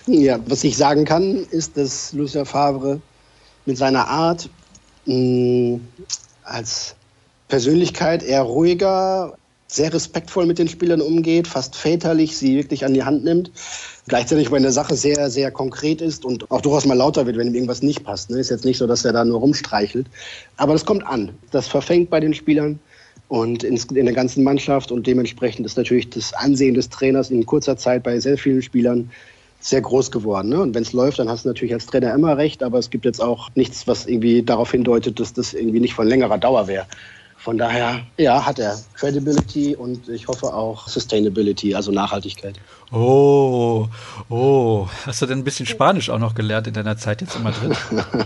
Speaker 3: ja, was ich sagen kann, ist, dass Lucien Favre mit seiner Art mh, als Persönlichkeit eher ruhiger, sehr respektvoll mit den Spielern umgeht, fast väterlich sie wirklich an die Hand nimmt. Gleichzeitig, wenn eine Sache sehr, sehr konkret ist und auch durchaus mal lauter wird, wenn ihm irgendwas nicht passt. Ne? Ist jetzt nicht so, dass er da nur rumstreichelt. Aber das kommt an. Das verfängt bei den Spielern und in, in der ganzen Mannschaft. Und dementsprechend ist natürlich das Ansehen des Trainers in kurzer Zeit bei sehr vielen Spielern sehr groß geworden. Ne? Und wenn es läuft, dann hast du natürlich als Trainer immer recht, aber es gibt jetzt auch nichts, was irgendwie darauf hindeutet, dass das irgendwie nicht von längerer Dauer wäre. Von daher, ja, hat er Credibility und ich hoffe auch Sustainability, also Nachhaltigkeit.
Speaker 2: Oh, oh. Hast du denn ein bisschen Spanisch auch noch gelernt in deiner Zeit jetzt in Madrid?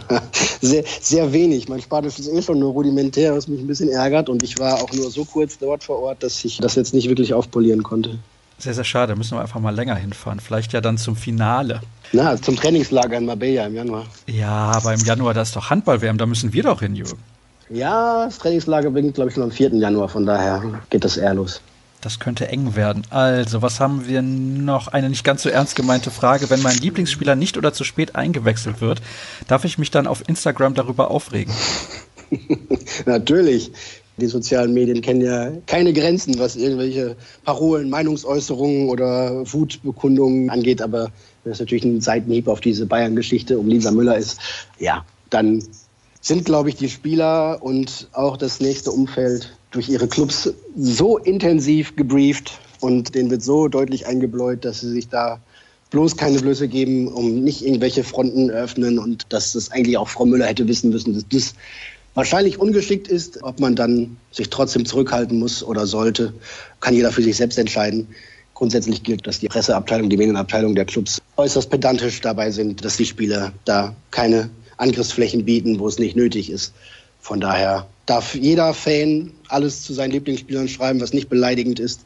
Speaker 2: [laughs]
Speaker 3: sehr, sehr wenig. Mein Spanisch ist eh schon nur rudimentär, was mich ein bisschen ärgert. Und ich war auch nur so kurz dort vor Ort, dass ich das jetzt nicht wirklich aufpolieren konnte.
Speaker 2: Sehr, sehr schade. Müssen wir einfach mal länger hinfahren. Vielleicht ja dann zum Finale.
Speaker 3: Na, zum Trainingslager in Marbella im Januar.
Speaker 2: Ja, aber im Januar, da ist doch Handball-WM, da müssen wir doch hin, Jürgen.
Speaker 3: Ja, das Trainingslager beginnt, glaube ich, schon am 4. Januar, von daher geht das eher los.
Speaker 2: Das könnte eng werden. Also, was haben wir noch? Eine nicht ganz so ernst gemeinte Frage. Wenn mein Lieblingsspieler nicht oder zu spät eingewechselt wird, darf ich mich dann auf Instagram darüber aufregen? [laughs]
Speaker 3: Natürlich. Die sozialen Medien kennen ja keine Grenzen, was irgendwelche Parolen, Meinungsäußerungen oder Wutbekundungen angeht. Aber wenn es natürlich ein Seitenhieb auf diese Bayern-Geschichte um Lisa Müller ist, ja, dann sind, glaube ich, die Spieler und auch das nächste Umfeld durch ihre Clubs so intensiv gebrieft und denen wird so deutlich eingebläut, dass sie sich da bloß keine Blöße geben, um nicht irgendwelche Fronten öffnen und dass das eigentlich auch Frau Müller hätte wissen müssen, dass das wahrscheinlich ungeschickt ist. Ob man dann sich trotzdem zurückhalten muss oder sollte, kann jeder für sich selbst entscheiden. Grundsätzlich gilt, dass die Presseabteilung, die Medienabteilung der Clubs äußerst pedantisch dabei sind, dass die Spieler da keine Angriffsflächen bieten, wo es nicht nötig ist. Von daher darf jeder Fan alles zu seinen Lieblingsspielern schreiben, was nicht beleidigend ist.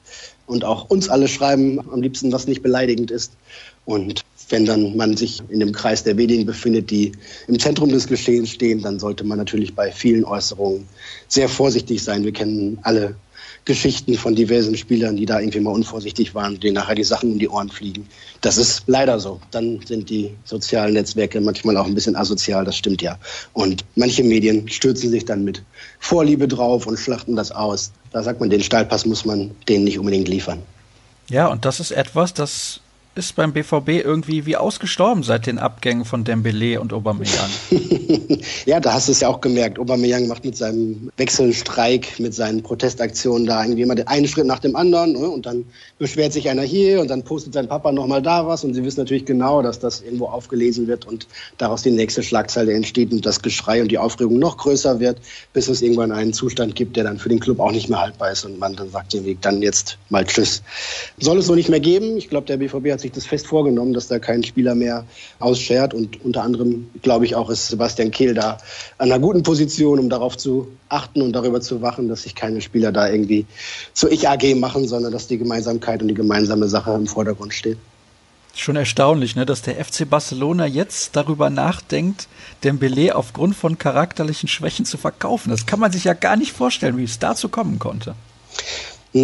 Speaker 3: Und auch uns alle schreiben am liebsten, was nicht beleidigend ist. Und wenn dann man sich in dem Kreis der wenigen befindet, die im Zentrum des Geschehens stehen, dann sollte man natürlich bei vielen Äußerungen sehr vorsichtig sein. Wir kennen alle Geschichten von diversen Spielern, die da irgendwie mal unvorsichtig waren, denen nachher die Sachen um die Ohren fliegen. Das ist leider so. Dann sind die sozialen Netzwerke manchmal auch ein bisschen asozial, das stimmt ja. Und manche Medien stürzen sich dann mit Vorliebe drauf und schlachten das aus. Da sagt man, den Stahlpass muss man denen nicht unbedingt liefern.
Speaker 2: Ja, und das ist etwas, das ist beim BVB irgendwie wie ausgestorben seit den Abgängen von Dembele und Aubameyang. [laughs]
Speaker 3: ja, da hast du es ja auch gemerkt. Aubameyang macht mit seinem Wechselstreik, mit seinen Protestaktionen da irgendwie immer den einen Schritt nach dem anderen ne? und dann beschwert sich einer hier und dann postet sein Papa nochmal da was und sie wissen natürlich genau, dass das irgendwo aufgelesen wird und daraus die nächste Schlagzeile entsteht und das Geschrei und die Aufregung noch größer wird, bis es irgendwann einen Zustand gibt, der dann für den Club auch nicht mehr haltbar ist und man dann sagt irgendwie dann jetzt mal Tschüss. Soll es so nicht mehr geben. Ich glaube, der BVB hat sich sich das fest vorgenommen, dass da kein Spieler mehr ausschert. Und unter anderem, glaube ich, auch ist Sebastian Kehl da an einer guten Position, um darauf zu achten und darüber zu wachen, dass sich keine Spieler da irgendwie zur Ich-AG machen, sondern dass die Gemeinsamkeit und die gemeinsame Sache im Vordergrund steht.
Speaker 2: Schon erstaunlich, ne, dass der FC Barcelona jetzt darüber nachdenkt, Dembele aufgrund von charakterlichen Schwächen zu verkaufen. Das kann man sich ja gar nicht vorstellen, wie es dazu kommen konnte.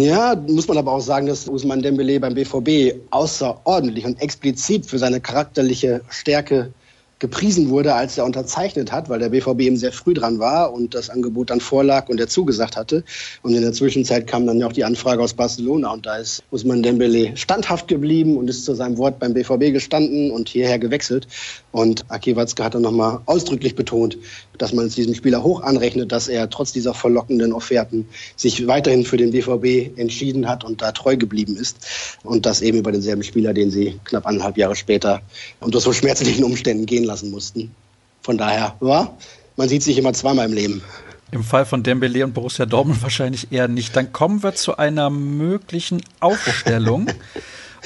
Speaker 3: Ja, muss man aber auch sagen, dass Usman Dembele beim BVB außerordentlich und explizit für seine charakterliche Stärke gepriesen wurde, als er unterzeichnet hat, weil der BVB eben sehr früh dran war und das Angebot dann vorlag und er zugesagt hatte. Und in der Zwischenzeit kam dann ja auch die Anfrage aus Barcelona und da ist Usman Dembele standhaft geblieben und ist zu seinem Wort beim BVB gestanden und hierher gewechselt. Und Aki Watzke hat dann nochmal ausdrücklich betont, dass man es diesem Spieler hoch anrechnet, dass er trotz dieser verlockenden Offerten sich weiterhin für den BVB entschieden hat und da treu geblieben ist. Und das eben über denselben Spieler, den sie knapp anderthalb Jahre später unter so schmerzlichen Umständen gehen lassen mussten. Von daher, ja, man sieht sich immer zweimal im Leben.
Speaker 2: Im Fall von Dembele und Borussia Dortmund wahrscheinlich eher nicht. Dann kommen wir zu einer möglichen Aufstellung. [laughs]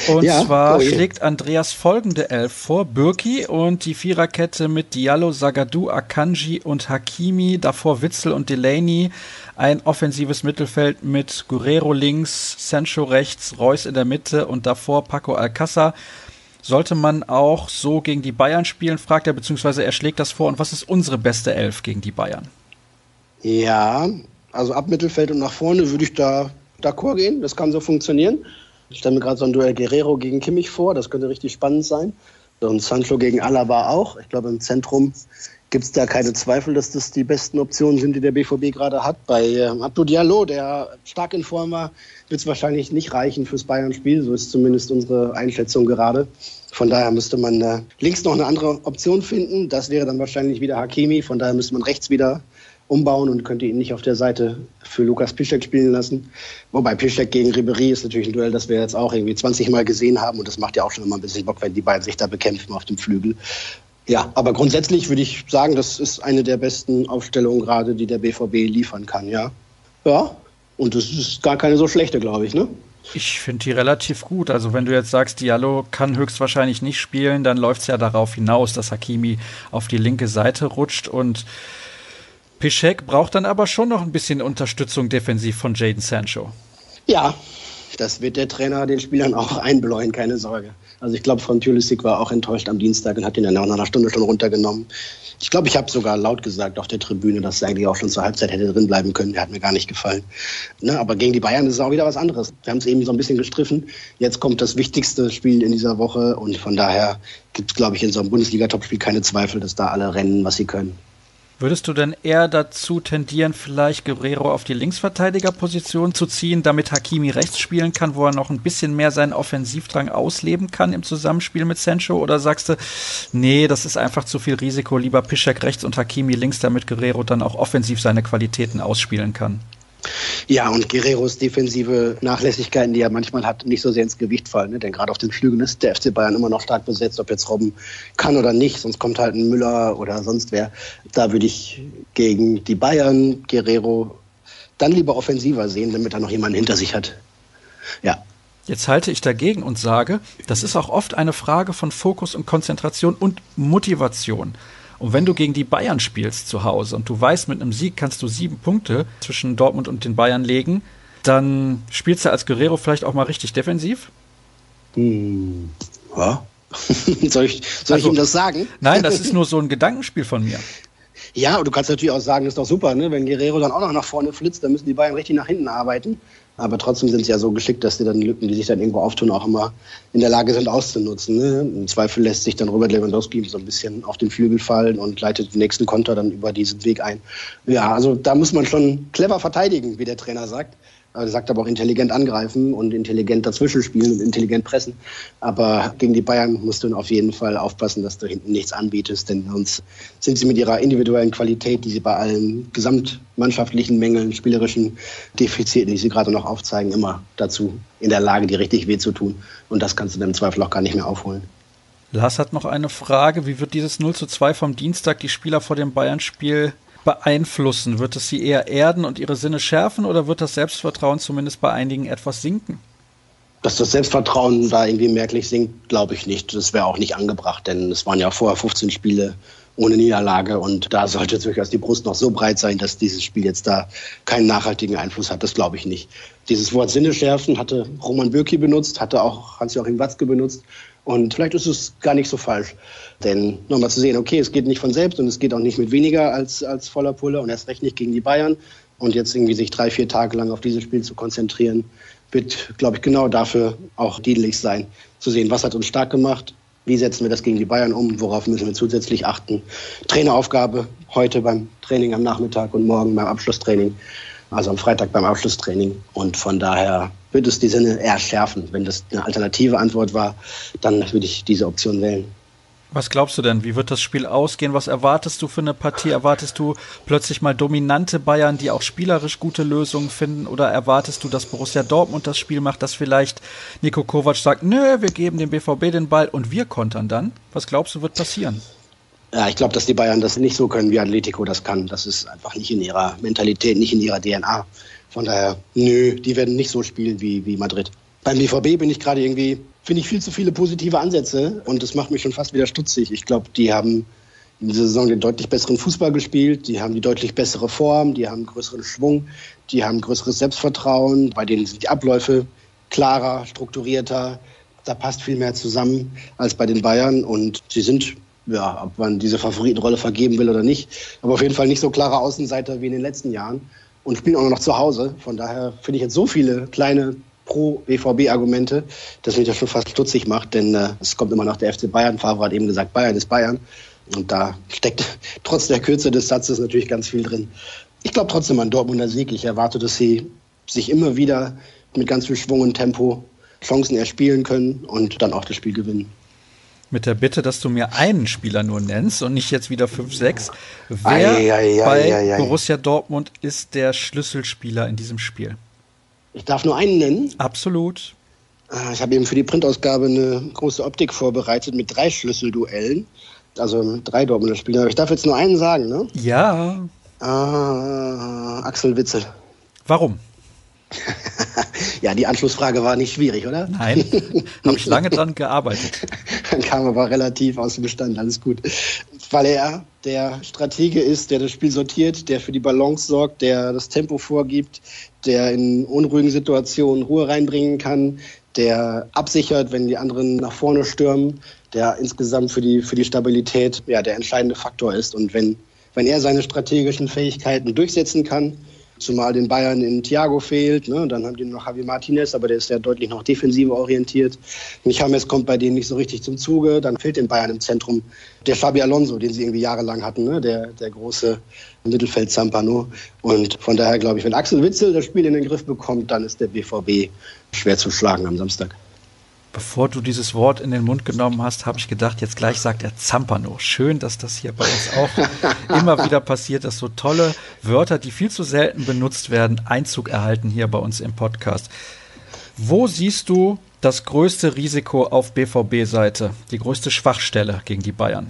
Speaker 2: Und ja, zwar oh schlägt Andreas folgende Elf vor. Birki und die Viererkette mit Diallo, Zagadou, Akanji und Hakimi. Davor Witzel und Delaney. Ein offensives Mittelfeld mit Guerrero links, Sancho rechts, Reus in der Mitte und davor Paco Alcázar. Sollte man auch so gegen die Bayern spielen, fragt er, beziehungsweise er schlägt das vor. Und was ist unsere beste Elf gegen die Bayern?
Speaker 3: Ja, also ab Mittelfeld und nach vorne würde ich da d'accord gehen. Das kann so funktionieren. Ich stelle mir gerade so ein Duell Guerrero gegen Kimmich vor, das könnte richtig spannend sein. Und Sancho gegen Alaba auch. Ich glaube, im Zentrum gibt es da keine Zweifel, dass das die besten Optionen sind, die der BVB gerade hat. Bei äh, Abdou Diallo, der stark in Form war, wird es wahrscheinlich nicht reichen fürs Bayern-Spiel. So ist zumindest unsere Einschätzung gerade. Von daher müsste man äh, links noch eine andere Option finden. Das wäre dann wahrscheinlich wieder Hakimi. Von daher müsste man rechts wieder umbauen und könnte ihn nicht auf der Seite für Lukas Piszek spielen lassen. Wobei Piszek gegen Ribery ist natürlich ein Duell, das wir jetzt auch irgendwie 20 Mal gesehen haben und das macht ja auch schon immer ein bisschen Bock, wenn die beiden sich da bekämpfen auf dem Flügel. Ja, aber grundsätzlich würde ich sagen, das ist eine der besten Aufstellungen gerade, die der BVB liefern kann, ja. Ja, und das ist gar keine so schlechte, glaube ich, ne?
Speaker 2: Ich finde die relativ gut. Also wenn du jetzt sagst, Diallo kann höchstwahrscheinlich nicht spielen, dann läuft es ja darauf hinaus, dass Hakimi auf die linke Seite rutscht und Piszek braucht dann aber schon noch ein bisschen Unterstützung defensiv von Jaden Sancho.
Speaker 3: Ja, das wird der Trainer den Spielern auch einbläuen, keine Sorge. Also ich glaube, von Pulisic war auch enttäuscht am Dienstag und hat ihn dann nach einer Stunde schon runtergenommen. Ich glaube, ich habe sogar laut gesagt auf der Tribüne, dass er eigentlich auch schon zur Halbzeit hätte drin bleiben können. Der hat mir gar nicht gefallen. Ne, aber gegen die Bayern ist es auch wieder was anderes. Wir haben es eben so ein bisschen gestriffen. Jetzt kommt das wichtigste Spiel in dieser Woche und von daher gibt es, glaube ich, in so einem Bundesliga-Topspiel keine Zweifel, dass da alle rennen, was sie können.
Speaker 2: Würdest du denn eher dazu tendieren, vielleicht Guerrero auf die Linksverteidigerposition zu ziehen, damit Hakimi rechts spielen kann, wo er noch ein bisschen mehr seinen Offensivdrang ausleben kann im Zusammenspiel mit Sancho? Oder sagst du, nee, das ist einfach zu viel Risiko, lieber Pischek rechts und Hakimi links, damit Guerrero dann auch offensiv seine Qualitäten ausspielen kann?
Speaker 3: Ja, und Guerreros defensive Nachlässigkeiten, die er manchmal hat, nicht so sehr ins Gewicht fallen. Ne? Denn gerade auf den Flügeln ist der FC Bayern immer noch stark besetzt, ob jetzt Robben kann oder nicht. Sonst kommt halt ein Müller oder sonst wer. Da würde ich gegen die Bayern Guerrero dann lieber offensiver sehen, damit er noch jemanden hinter sich hat. Ja.
Speaker 2: Jetzt halte ich dagegen und sage, das ist auch oft eine Frage von Fokus und Konzentration und Motivation. Und wenn du gegen die Bayern spielst zu Hause und du weißt, mit einem Sieg kannst du sieben Punkte zwischen Dortmund und den Bayern legen, dann spielst du als Guerrero vielleicht auch mal richtig defensiv?
Speaker 3: Hm, ja. [laughs] soll ich, soll also, ich ihm das sagen?
Speaker 2: Nein, das [laughs] ist nur so ein Gedankenspiel von mir.
Speaker 3: Ja, und du kannst natürlich auch sagen, das ist doch super, ne? wenn Guerrero dann auch noch nach vorne flitzt, dann müssen die Bayern richtig nach hinten arbeiten. Aber trotzdem sind sie ja so geschickt, dass sie dann Lücken, die sich dann irgendwo auftun, auch immer in der Lage sind auszunutzen. Ne? Im Zweifel lässt sich dann Robert Lewandowski so ein bisschen auf den Flügel fallen und leitet den nächsten Konter dann über diesen Weg ein. Ja, also da muss man schon clever verteidigen, wie der Trainer sagt. Er sagt aber auch intelligent angreifen und intelligent dazwischen spielen und intelligent pressen. Aber gegen die Bayern musst du auf jeden Fall aufpassen, dass du hinten nichts anbietest, denn sonst sind sie mit ihrer individuellen Qualität, die sie bei allen gesamtmannschaftlichen Mängeln, spielerischen Defiziten, die sie gerade noch aufzeigen, immer dazu in der Lage, die richtig weh zu tun. Und das kannst du dann im Zweifel auch gar nicht mehr aufholen.
Speaker 2: Lars hat noch eine Frage. Wie wird dieses 0 zu 2 vom Dienstag die Spieler vor dem Bayern-Spiel beeinflussen? Wird es sie eher erden und ihre Sinne schärfen oder wird das Selbstvertrauen zumindest bei einigen etwas sinken?
Speaker 3: Dass das Selbstvertrauen da irgendwie merklich sinkt, glaube ich nicht. Das wäre auch nicht angebracht, denn es waren ja vorher 15 Spiele ohne Niederlage und da sollte durchaus die Brust noch so breit sein, dass dieses Spiel jetzt da keinen nachhaltigen Einfluss hat. Das glaube ich nicht. Dieses Wort Sinne schärfen hatte Roman Bürki benutzt, hatte auch Hans-Joachim Watzke benutzt und vielleicht ist es gar nicht so falsch. Denn nochmal zu sehen, okay, es geht nicht von selbst und es geht auch nicht mit weniger als, als voller Pulle und erst recht nicht gegen die Bayern. Und jetzt irgendwie sich drei, vier Tage lang auf dieses Spiel zu konzentrieren, wird, glaube ich, genau dafür auch dienlich sein. Zu sehen, was hat uns stark gemacht, Wie setzen wir das gegen die Bayern um? Worauf müssen wir zusätzlich achten? Traineraufgabe heute beim Training am Nachmittag und morgen beim Abschlusstraining. Also am Freitag beim Abschlusstraining. Und von daher wird es die Sinne eher schärfen. Wenn das eine alternative Antwort war, dann würde ich diese Option wählen.
Speaker 2: Was glaubst du denn? Wie wird das Spiel ausgehen? Was erwartest du für eine Partie? Erwartest du plötzlich mal dominante Bayern, die auch spielerisch gute Lösungen finden? Oder erwartest du, dass Borussia Dortmund das Spiel macht, dass vielleicht Nico Kovac sagt, nö, wir geben dem BVB den Ball und wir kontern dann? Was glaubst du, wird passieren?
Speaker 3: Ja, ich glaube, dass die Bayern das nicht so können, wie Atletico das kann. Das ist einfach nicht in ihrer Mentalität, nicht in ihrer DNA. Von daher, nö, die werden nicht so spielen wie, wie Madrid. Beim BVB bin ich gerade irgendwie finde ich viel zu viele positive Ansätze und das macht mich schon fast wieder stutzig. Ich glaube, die haben in dieser Saison den deutlich besseren Fußball gespielt, die haben die deutlich bessere Form, die haben größeren Schwung, die haben größeres Selbstvertrauen, bei denen sind die Abläufe klarer, strukturierter, da passt viel mehr zusammen als bei den Bayern und sie sind ja, ob man diese Favoritenrolle vergeben will oder nicht, aber auf jeden Fall nicht so klare Außenseiter wie in den letzten Jahren und spielen auch noch zu Hause. Von daher finde ich jetzt so viele kleine Pro-BVB-Argumente, dass mich das schon fast stutzig macht, denn äh, es kommt immer nach der FC Bayern. Favre hat eben gesagt, Bayern ist Bayern. Und da steckt [laughs] trotz der Kürze des Satzes natürlich ganz viel drin. Ich glaube trotzdem an Dortmunder Sieg. Ich erwarte, dass sie sich immer wieder mit ganz viel Schwung und Tempo Chancen erspielen können und dann auch das Spiel gewinnen.
Speaker 2: Mit der Bitte, dass du mir einen Spieler nur nennst und nicht jetzt wieder fünf, sechs. Wer ei, ei, ei, bei Borussia Dortmund ist der Schlüsselspieler in diesem Spiel?
Speaker 3: Ich darf nur einen nennen.
Speaker 2: Absolut.
Speaker 3: Ah, ich habe eben für die Printausgabe eine große Optik vorbereitet mit drei Schlüsselduellen. Also drei Dortmunder Spieler. Ich darf jetzt nur einen sagen, ne?
Speaker 2: Ja.
Speaker 3: Ah, Axel Witzel.
Speaker 2: Warum? [laughs]
Speaker 3: ja, die Anschlussfrage war nicht schwierig, oder?
Speaker 2: Nein, [laughs] habe ich lange dran gearbeitet.
Speaker 3: Dann kam aber relativ aus dem Bestand, alles gut. Weil er der Stratege ist, der das Spiel sortiert, der für die Balance sorgt, der das Tempo vorgibt, der in unruhigen Situationen Ruhe reinbringen kann, der absichert, wenn die anderen nach vorne stürmen, der insgesamt für die, für die Stabilität ja, der entscheidende Faktor ist. Und wenn, wenn er seine strategischen Fähigkeiten durchsetzen kann, zumal den Bayern in Thiago fehlt. Ne? Dann haben die noch Javi Martinez, aber der ist ja deutlich noch defensiver orientiert. Michames kommt bei denen nicht so richtig zum Zuge. Dann fehlt den Bayern im Zentrum der Xabi Alonso, den sie irgendwie jahrelang hatten, ne? der, der große Mittelfeld-Zampano. Und von daher glaube ich, wenn Axel Witzel das Spiel in den Griff bekommt, dann ist der BVB schwer zu schlagen am Samstag.
Speaker 2: Bevor du dieses Wort in den Mund genommen hast, habe ich gedacht, jetzt gleich sagt er Zampano. Schön, dass das hier bei uns auch [laughs] immer wieder passiert, dass so tolle Wörter, die viel zu selten benutzt werden, Einzug erhalten hier bei uns im Podcast. Wo siehst du das größte Risiko auf BVB-Seite, die größte Schwachstelle gegen die Bayern?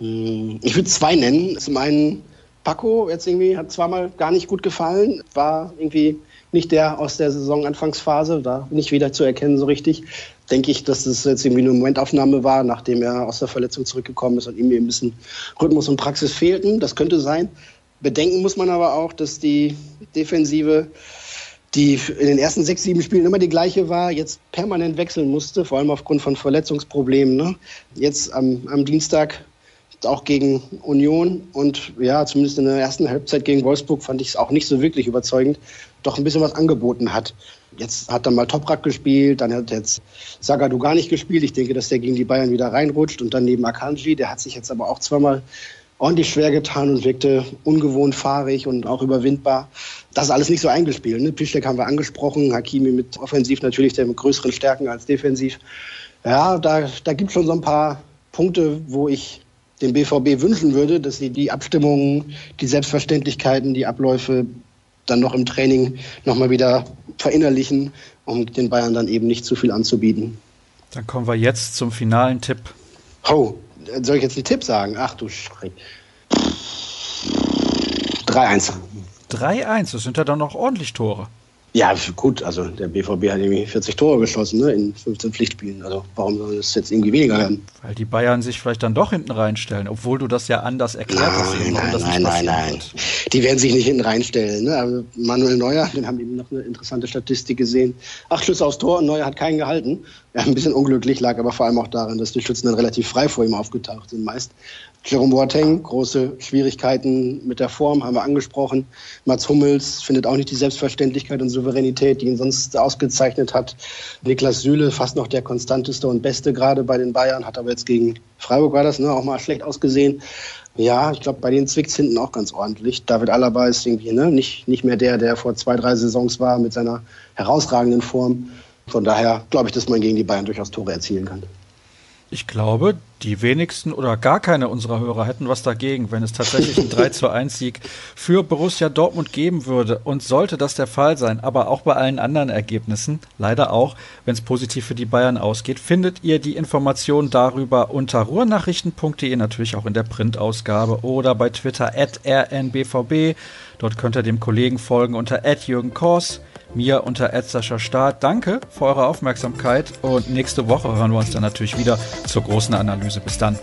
Speaker 3: Hm, ich würde zwei nennen. Zum einen Paco, jetzt irgendwie hat zweimal gar nicht gut gefallen, war irgendwie nicht der aus der Saisonanfangsphase, da nicht wieder zu erkennen so richtig. Denke ich, dass das jetzt irgendwie eine Momentaufnahme war, nachdem er aus der Verletzung zurückgekommen ist und ihm ein bisschen Rhythmus und Praxis fehlten. Das könnte sein. Bedenken muss man aber auch, dass die Defensive, die in den ersten sechs, sieben Spielen immer die gleiche war, jetzt permanent wechseln musste, vor allem aufgrund von Verletzungsproblemen. Ne? Jetzt am, am Dienstag auch gegen Union und ja, zumindest in der ersten Halbzeit gegen Wolfsburg fand ich es auch nicht so wirklich überzeugend, doch ein bisschen was angeboten hat. Jetzt hat er mal Toprak gespielt, dann hat jetzt Sagadu gar nicht gespielt. Ich denke, dass der gegen die Bayern wieder reinrutscht und dann neben Akanji, der hat sich jetzt aber auch zweimal ordentlich schwer getan und wirkte ungewohnt fahrig und auch überwindbar. Das ist alles nicht so eingespielt. Ne? Piszczek haben wir angesprochen, Hakimi mit offensiv natürlich der mit größeren Stärken als defensiv. Ja, da, da gibt es schon so ein paar Punkte, wo ich dem BVB wünschen würde, dass sie die Abstimmungen, die Selbstverständlichkeiten, die Abläufe dann noch im Training nochmal wieder verinnerlichen, um den Bayern dann eben nicht zu viel anzubieten.
Speaker 2: Dann kommen wir jetzt zum finalen Tipp.
Speaker 3: Oh, soll ich jetzt einen Tipp sagen? Ach du Schreck. 3-1.
Speaker 2: 3-1, das sind ja dann noch ordentlich Tore.
Speaker 3: Ja, gut, also der BVB hat irgendwie 40 Tore geschossen ne, in 15 Pflichtspielen. Also warum soll das jetzt irgendwie weniger werden?
Speaker 2: Weil die Bayern sich vielleicht dann doch hinten reinstellen, obwohl du das ja anders erklärt
Speaker 3: nein,
Speaker 2: hast.
Speaker 3: Nein, nein, nein, nein. Die werden sich nicht hinten reinstellen. Ne? Aber Manuel Neuer, [laughs] den haben eben noch eine interessante Statistik gesehen. Acht Schüsse aufs Tor und Neuer hat keinen gehalten. Ja, ein bisschen unglücklich lag aber vor allem auch daran, dass die Schützen dann relativ frei vor ihm aufgetaucht sind meist. Jerome Boateng, große Schwierigkeiten mit der Form, haben wir angesprochen. Mats Hummels findet auch nicht die Selbstverständlichkeit und Souveränität, die ihn sonst ausgezeichnet hat. Niklas Süle, fast noch der konstanteste und beste gerade bei den Bayern, hat aber jetzt gegen Freiburg war das, ne, auch mal schlecht ausgesehen. Ja, ich glaube, bei denen zwickt hinten auch ganz ordentlich. David Alaba ist irgendwie ne, nicht, nicht mehr der, der vor zwei, drei Saisons war mit seiner herausragenden Form. Von daher glaube ich, dass man gegen die Bayern durchaus Tore erzielen kann.
Speaker 2: Ich glaube, die wenigsten oder gar keine unserer Hörer hätten was dagegen, wenn es tatsächlich einen [laughs] 3 zu 1 Sieg für Borussia Dortmund geben würde. Und sollte das der Fall sein, aber auch bei allen anderen Ergebnissen, leider auch, wenn es positiv für die Bayern ausgeht, findet ihr die Informationen darüber unter ruhrnachrichten.de, natürlich auch in der Printausgabe oder bei Twitter at rnbvb. Dort könnt ihr dem Kollegen folgen unter at Jürgen Kors mir unter Edsascher Start. Danke für eure Aufmerksamkeit und nächste Woche hören wir uns dann natürlich wieder zur großen Analyse. Bis dann.